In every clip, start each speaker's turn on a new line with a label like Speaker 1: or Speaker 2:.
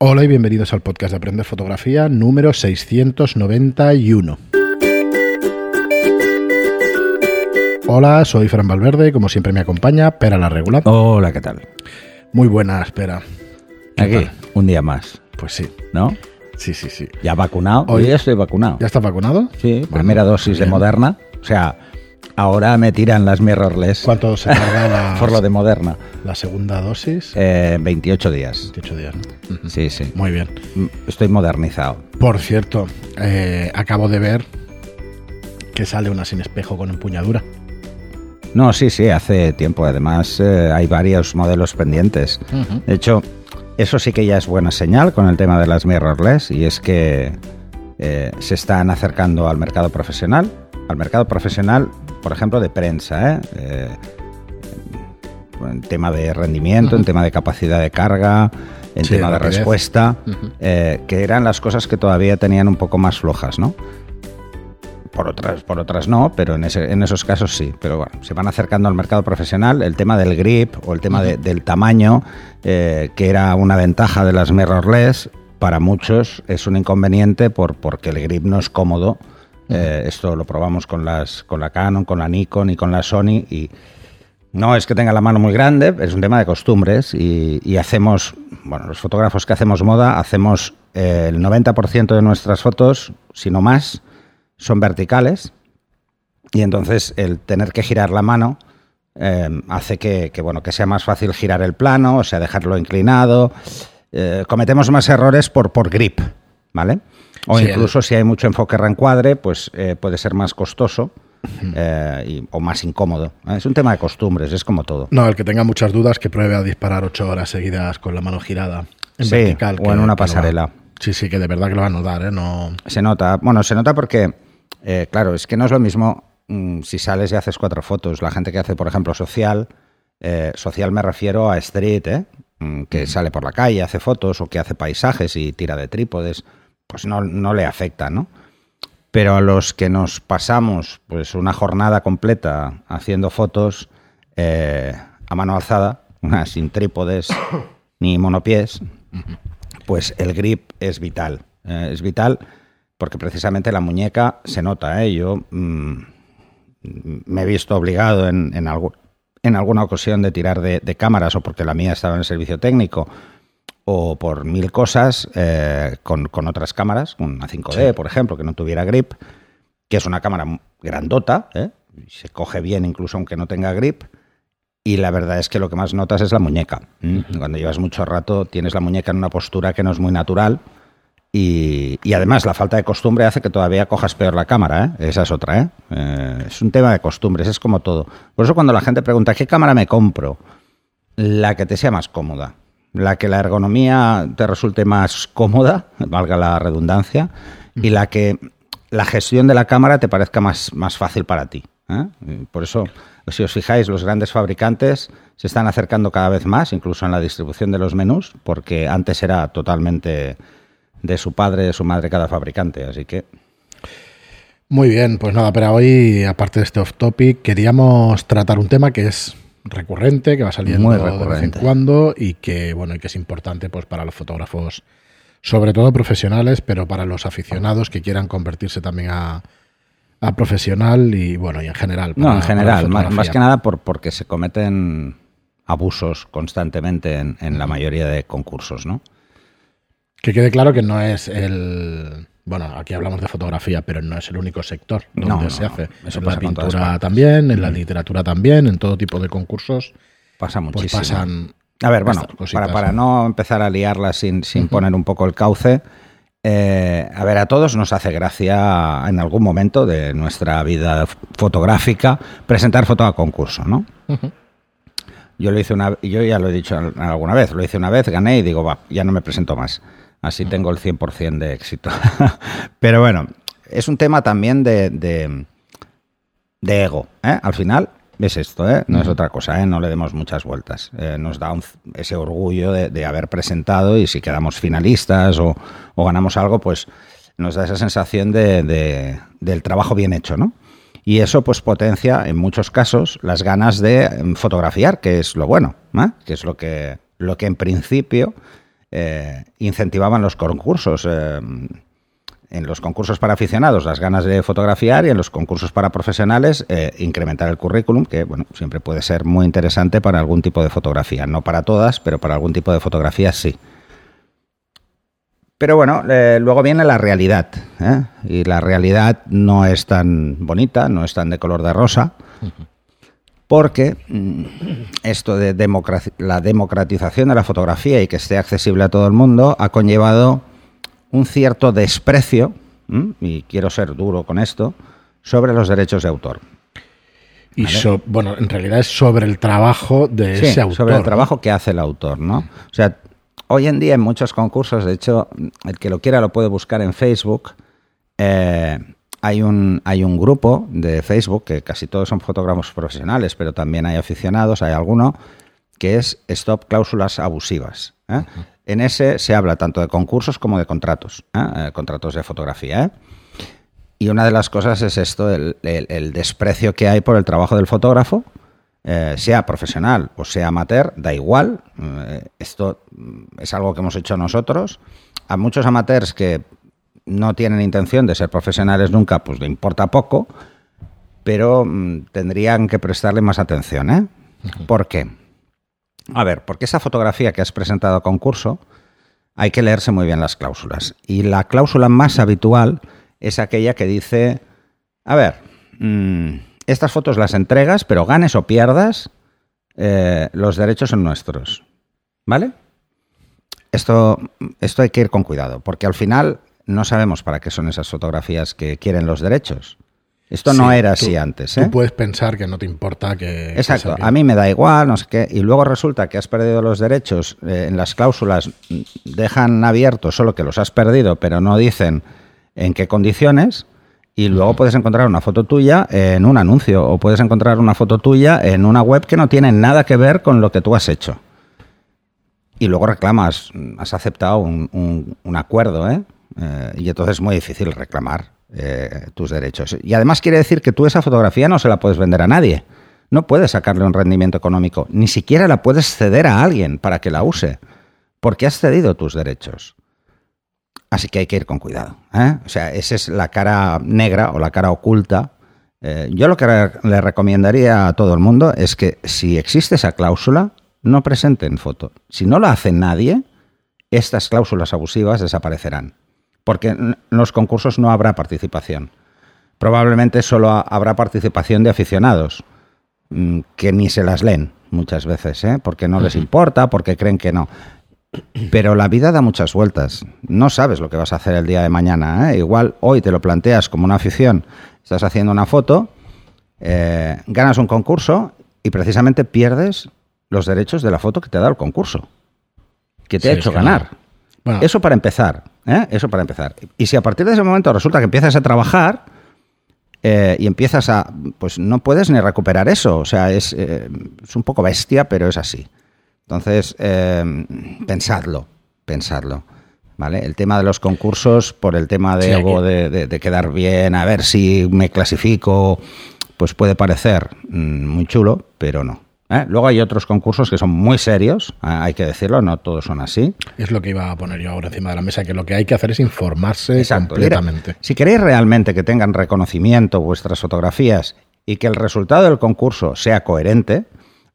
Speaker 1: Hola y bienvenidos al podcast de Aprender Fotografía número 691. Hola, soy Fran Valverde, como siempre me acompaña Pera la Regular.
Speaker 2: Hola, ¿qué tal?
Speaker 1: Muy buena, espera.
Speaker 2: Aquí, un día más,
Speaker 1: Pues sí,
Speaker 2: ¿no?
Speaker 1: sí, sí, sí.
Speaker 2: Ya vacunado.
Speaker 1: Hoy-
Speaker 2: ya estoy vacunado.
Speaker 1: ¿Ya estás vacunado?
Speaker 2: Sí,
Speaker 1: Bueno,
Speaker 2: primera dosis de. Moderna. O sea, ahora me tiran las mirrorless
Speaker 1: ¿Cuánto se tarda la,
Speaker 2: por lo de Moderna.
Speaker 1: la segunda dosis?
Speaker 2: Eh, 28 días.
Speaker 1: 28 días, ¿no?
Speaker 2: Sí, sí.
Speaker 1: Muy bien.
Speaker 2: Mm, Estoy modernizado.
Speaker 1: Por cierto, eh, acabo de ver que sale una sin espejo con empuñadura.
Speaker 2: No, sí, sí, hace tiempo. Además, eh, hay varios modelos pendientes. De hecho, eso sí que ya es buena señal con el tema de las mirrorless y es que eh, se están acercando al mercado profesional, al mercado profesional, por ejemplo, de prensa, ¿eh? Eh, en tema de rendimiento, en tema de capacidad de carga, en
Speaker 1: Sí,
Speaker 2: tema de respuesta, eh, que eran las cosas que todavía tenían un poco más flojas, ¿no? Por otras, por otras no, pero en, ese- en esos casos sí. Pero bueno, se van acercando al mercado profesional. El tema del grip o el tema de- del tamaño, eh, que era una ventaja de las mirrorless, para muchos es un inconveniente por, porque el grip no es cómodo. Eh, esto lo probamos con, las, con la Canon, con la Nikon y con la Sony y no es que tenga la mano muy grande, es un tema de costumbres y, hacemos, bueno, los fotógrafos que hacemos moda, hacemos eh, el 90% de nuestras fotos, si no más, son verticales y entonces el tener que girar la mano eh, hace que, que, bueno, que sea más fácil girar el plano, o sea, dejarlo inclinado. Eh, cometemos más errores por, por grip, ¿vale? O
Speaker 1: Sí,
Speaker 2: incluso si hay mucho enfoque reencuadre, pues eh, puede ser más costoso eh, y- o más incómodo. ¿eh? Es un tema de costumbres, es como todo.
Speaker 1: No, el que tenga muchas dudas que pruebe a disparar ocho horas seguidas con la mano girada en
Speaker 2: Sí,
Speaker 1: vertical.
Speaker 2: o en una pasarela.
Speaker 1: Sí, sí, que de verdad que lo va a notar, ¿eh? No...
Speaker 2: Se nota, bueno, se nota porque, eh, claro, es que no es lo mismo mm, si sales y haces cuatro fotos. La gente que hace, por ejemplo, social, eh, social me refiero a street, ¿eh? Mm, que sale por la calle, hace fotos o que hace paisajes y tira de trípodes, pues no, no le afecta, ¿no? Pero a los que nos pasamos pues una jornada completa haciendo fotos eh, a mano alzada, sin trípodes ni monopiés, pues el grip es vital. Eh, es vital porque precisamente la muñeca se nota. ¿eh? Yo mm, me he visto obligado en, en, algu- en alguna ocasión de tirar de, de cámaras o porque la mía estaba en el servicio técnico o por mil cosas eh, con, con otras cámaras, con una 5D, por ejemplo, que no tuviera grip, que es una cámara grandota, ¿eh? se coge bien incluso aunque no tenga grip. Y la verdad es que lo que más notas es la muñeca. ¿m? Cuando llevas mucho rato tienes la muñeca en una postura que no es muy natural y, y además la falta de costumbre hace que todavía cojas peor la cámara. ¿eh? Esa es otra. Eh, es un tema de costumbres, es como todo. Por eso cuando la gente pregunta, ¿qué cámara me compro? La que te sea más cómoda. La que la ergonomía te resulte más cómoda, valga la redundancia, y la que la gestión de la cámara te parezca más, más fácil para ti. ¿eh? Por eso, si os fijáis, los grandes fabricantes se están acercando cada vez más, incluso en la distribución de los menús, porque antes era totalmente de su padre, de su madre cada fabricante. Así que
Speaker 1: Muy bien, pues nada, pero hoy, aparte de este off topic, queríamos tratar un tema que es recurrente, que va saliendo
Speaker 2: Muy
Speaker 1: de vez en cuando y que, bueno, y que es importante pues para los fotógrafos, sobre todo profesionales, pero para los aficionados que quieran convertirse también a, a profesional y, bueno, y en general.
Speaker 2: No, en general, más, más que nada por, porque se cometen abusos constantemente en, en la mayoría de concursos, ¿no?
Speaker 1: Que quede claro que no es el. Bueno, aquí hablamos de fotografía, pero no es el único sector donde
Speaker 2: No, no,
Speaker 1: se
Speaker 2: no.
Speaker 1: hace.
Speaker 2: Eso
Speaker 1: en la
Speaker 2: pasa
Speaker 1: pintura también, en la literatura también, en todo tipo de concursos,
Speaker 2: Pasa
Speaker 1: pues
Speaker 2: muchísimo.
Speaker 1: pasan.
Speaker 2: A ver, bueno,
Speaker 1: cositas,
Speaker 2: para, para
Speaker 1: ¿no?
Speaker 2: no empezar a liarla sin, sin poner un poco el cauce, eh, a ver, a todos nos hace gracia en algún momento de nuestra vida fotográfica presentar foto a concurso, ¿no? Yo lo hice una yo ya lo he dicho al- alguna vez, lo hice una vez, gané y digo, va, ya no me presento más. Así tengo el 100% de éxito. Pero bueno, es un tema también de, de, de ego, ¿eh? Al final es esto, ¿eh? No es otra cosa, ¿eh? No le demos muchas vueltas. Nos da un- ese orgullo de, de haber presentado y si quedamos finalistas o, o ganamos algo, pues nos da esa sensación de, de- del trabajo bien hecho, ¿no? Y eso pues potencia en muchos casos las ganas de em, fotografiar, que es lo bueno, que es lo que, lo que en principio eh, incentivaban los concursos. Eh, en los concursos para aficionados las ganas de fotografiar y en los concursos para profesionales eh, incrementar el currículum, que bueno, siempre puede ser muy interesante para algún tipo de fotografía. No para todas, pero para algún tipo de fotografía sí. Pero bueno, luego viene la realidad. Y la realidad no es tan bonita, no es tan de color de rosa porque mm, esto de la democratización de la fotografía y que esté accesible a todo el mundo ha conllevado un cierto desprecio, y quiero ser duro con esto, sobre los derechos de autor.
Speaker 1: Y bueno, en realidad es sobre el trabajo de ese autor.
Speaker 2: Sobre el trabajo que hace el autor, ¿no? O sea, hoy en día en muchos concursos, de hecho, el que lo quiera lo puede buscar en Facebook. Eh, hay un, hay un grupo de Facebook, que casi todos son fotógrafos profesionales, pero también hay aficionados, hay alguno, que es Stop Cláusulas Abusivas. ¿eh? En ese se habla tanto de concursos como de contratos, ¿eh? Eh, contratos de fotografía. Y una de las cosas es esto, el, desprecio que hay por el trabajo del fotógrafo, sea profesional o sea amateur, da igual. esto es algo que hemos hecho nosotros. A muchos amateurs que no tienen intención de ser profesionales nunca, pues le importa poco, pero mm, tendrían que prestarle más atención. ¿eh? ¿Por qué? A ver, porque esa fotografía que has presentado a concurso, hay que leerse muy bien las cláusulas. Y la cláusula más habitual es aquella que dice, a ver, mm, estas fotos las entregas, pero ganes o pierdas, eh, los derechos son nuestros. ¿Vale? Esto, esto hay que ir con cuidado, porque al final no sabemos para qué son esas fotografías que quieren los derechos. Esto no era así antes. ¿eh?
Speaker 1: Tú puedes pensar que no te importa que.
Speaker 2: Exacto, a mí me da igual, no sé qué. Y luego resulta que has perdido los derechos. Eh, en las cláusulas dejan abiertos solo que los has perdido, pero no dicen en qué condiciones. Y luego puedes encontrar una foto tuya en un anuncio o puedes encontrar una foto tuya en una web que no tiene nada que ver con lo que tú has hecho. Y luego reclamas, has aceptado un, un acuerdo, ¿eh? Eh, y entonces es muy difícil reclamar eh, tus derechos. Y además quiere decir que tú esa fotografía no se la puedes vender a nadie. No puedes sacarle un rendimiento económico. Ni siquiera la puedes ceder a alguien para que la use. Porque has cedido tus derechos. Así que hay que ir con cuidado. ¿eh? O sea, esa es la cara negra o la cara oculta. yo lo que le recomendaría a todo el mundo es que si existe esa cláusula, no presenten foto. Si no la hace nadie, estas cláusulas abusivas desaparecerán porque en los concursos no habrá participación. Probablemente solo habrá participación de aficionados, mm, que ni se las leen muchas veces, ¿eh? porque no les importa, porque creen que no. Pero la vida da muchas vueltas. No sabes lo que vas a hacer el día de mañana. ¿eh? Igual hoy te lo planteas como una afición, estás haciendo una foto, eh, ganas un concurso y precisamente pierdes los derechos de la foto que te ha dado el concurso, que te ha hecho ganar. Eso para empezar. ¿eh? Eso para empezar. Y si a partir de ese momento resulta que empiezas a trabajar eh, y empiezas a. Pues no puedes ni recuperar eso. O sea, es, eh, es un poco bestia, pero es así. Entonces, pensadlo, pensadlo. ¿Vale? El tema de los concursos, por el tema de, de, de, quedar bien, a ver si me clasifico, pues puede parecer mm, muy chulo, pero no. ¿Eh? Luego hay otros concursos que son muy serios, ¿eh? hay que decirlo, no todos son así.
Speaker 1: Es lo que iba a poner yo ahora encima de la mesa, que lo que hay que hacer es informarse completamente.
Speaker 2: si queréis realmente que tengan reconocimiento vuestras fotografías y que el resultado del concurso sea coherente,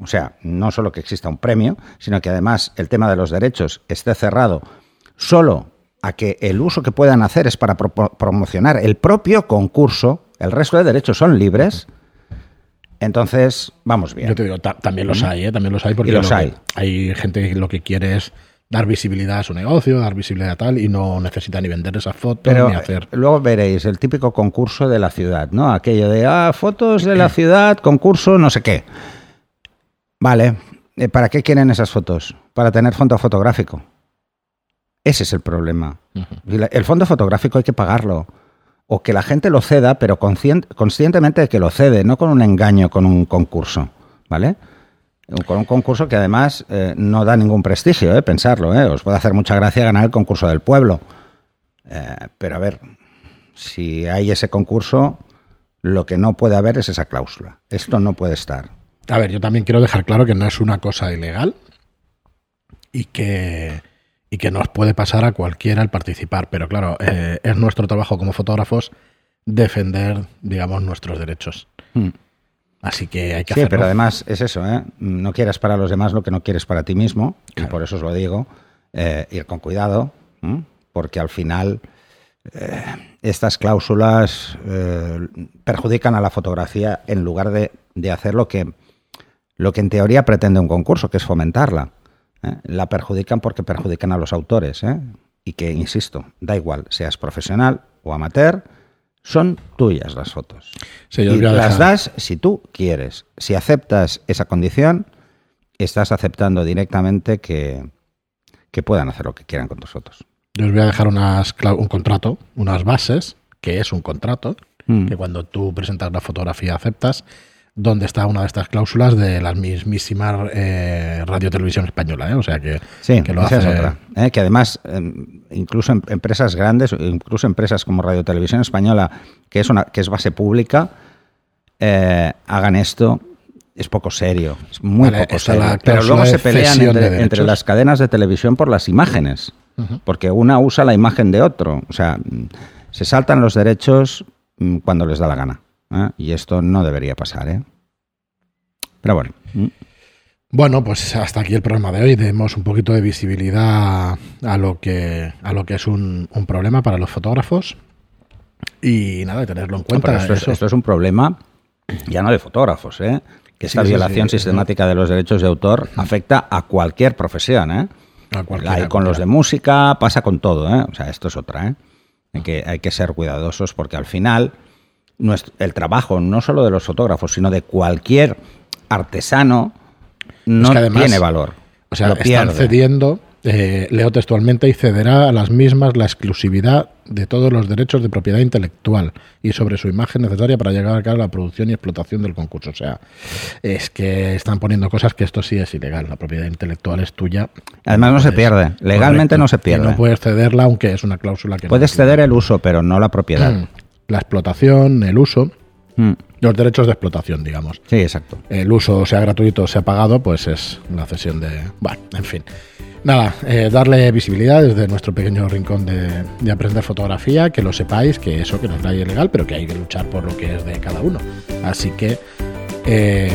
Speaker 2: o sea, no solo que exista un premio, sino que además el tema de los derechos esté cerrado solo a que el uso que puedan hacer es para promocionar el propio concurso, el resto de derechos son libres, entonces, vamos bien.
Speaker 1: Yo te digo, también los hay, ¿eh? También los hay porque
Speaker 2: los hay.
Speaker 1: hay gente que lo que quiere es dar visibilidad a su negocio, dar visibilidad a tal, y no necesita ni vender esas fotos ni hacer.
Speaker 2: Luego veréis el típico concurso de la ciudad, ¿no? Aquello de, ah, fotos de la ciudad, concurso, no sé qué. Vale, eh, ¿para qué quieren esas fotos? Para tener fondo fotográfico. Ese es el problema. El fondo fotográfico hay que pagarlo o que la gente lo ceda, pero conscientemente de que lo cede, no con un engaño, con un concurso, ¿vale? Con un concurso que además eh, no da ningún prestigio, ¿eh? pensarlo, ¿eh? Os puede hacer mucha gracia ganar el concurso del pueblo. Eh, pero a ver, si hay ese concurso, lo que no puede haber es esa cláusula. Esto no puede estar.
Speaker 1: A ver, yo también quiero dejar claro que no es una cosa ilegal y que y que nos puede pasar a cualquiera el participar. Pero claro, eh, es nuestro trabajo como fotógrafos defender, digamos, nuestros derechos.
Speaker 2: Mm.
Speaker 1: Así que hay que
Speaker 2: Sí,
Speaker 1: hacerlo.
Speaker 2: pero además es eso, ¿eh? No quieras para los demás lo que no quieres para ti mismo, y por eso os lo digo, eh, ir con cuidado, porque al final eh, estas cláusulas perjudican a la fotografía en lugar de, de hacer lo que, lo que en teoría pretende un concurso, que es fomentarla. ¿Eh? La perjudican porque perjudican a los autores. ¿eh? Y que, insisto, da igual, seas profesional o amateur, son tuyas las fotos.
Speaker 1: Sí,
Speaker 2: Y las das si tú quieres. Si aceptas esa condición, estás aceptando directamente que, que puedan hacer lo que quieran con tus fotos.
Speaker 1: Yo os voy a dejar unas, un contrato, unas bases, que es un contrato,
Speaker 2: Mm.
Speaker 1: que cuando tú presentas la fotografía aceptas, donde está una de estas cláusulas de la mismísima eh, Radio Televisión Española. ¿eh? O sea que,
Speaker 2: Sí,
Speaker 1: que lo hace.
Speaker 2: es otra. ¿eh? Que además, em, incluso en empresas grandes, incluso empresas como Radio Televisión Española, que es, una, que es base pública, eh, hagan esto. Es poco serio, es muy
Speaker 1: Vale,
Speaker 2: poco serio. Pero luego se pelean
Speaker 1: de
Speaker 2: entre, las cadenas de televisión por las imágenes, porque una usa la imagen de otro. O sea, se saltan los derechos mm, cuando les da la gana. ¿Eh? Y esto no debería pasar. ¿eh? Pero bueno.
Speaker 1: Bueno, pues hasta aquí el programa de hoy. Demos un poquito de visibilidad a lo que, a lo que es un, un problema para los fotógrafos. Y nada, tenerlo en cuenta.
Speaker 2: esto, es,
Speaker 1: eso.
Speaker 2: esto es un problema ya no de fotógrafos, ¿eh? Que esta
Speaker 1: Sí,
Speaker 2: violación
Speaker 1: sí.
Speaker 2: sistemática de los derechos de autor afecta a cualquier profesión, ¿eh?
Speaker 1: A cualquiera,
Speaker 2: Hay con los de música, pasa con todo, ¿eh? O sea, esto es otra, ¿eh? Hay que, hay que ser cuidadosos porque al final nuestro- el trabajo no solo de los fotógrafos, sino de cualquier artesano no
Speaker 1: que además,
Speaker 2: tiene valor.
Speaker 1: O sea,
Speaker 2: Lo
Speaker 1: están
Speaker 2: pierde.
Speaker 1: cediendo, eh, leo textualmente, y cederá a las mismas la exclusividad de todos los derechos de propiedad intelectual y sobre su imagen necesaria para llegar a cabo la producción y explotación del concurso. O sea, es que están poniendo cosas que esto sí es ilegal. La propiedad intelectual es tuya.
Speaker 2: Además no se pierde. Legalmente
Speaker 1: Correcto.
Speaker 2: no se
Speaker 1: Y
Speaker 2: pierde.
Speaker 1: no puedes cederla, aunque es una cláusula que
Speaker 2: Puedes ceder el uso, pero no la propiedad.
Speaker 1: La explotación, el uso,
Speaker 2: Mm.
Speaker 1: los derechos de explotación, digamos.
Speaker 2: Sí, exacto.
Speaker 1: el uso sea gratuito o sea pagado, pues es la cesión de... Bueno, en fin. Nada, eh, darle visibilidad desde nuestro pequeño rincón de, de aprender fotografía, que lo sepáis, que eso que no es ley ilegal, pero que hay que luchar por lo que es de cada uno. Así que eh,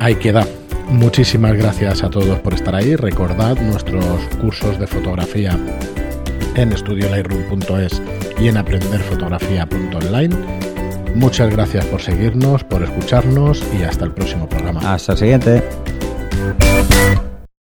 Speaker 1: ahí queda. Muchísimas gracias a todos por estar ahí. Recordad nuestros cursos de fotografía en estudiolightroom.es y en aprenderfotografía.online. Muchas gracias por seguirnos, por escucharnos y hasta el próximo programa.
Speaker 2: Hasta el siguiente.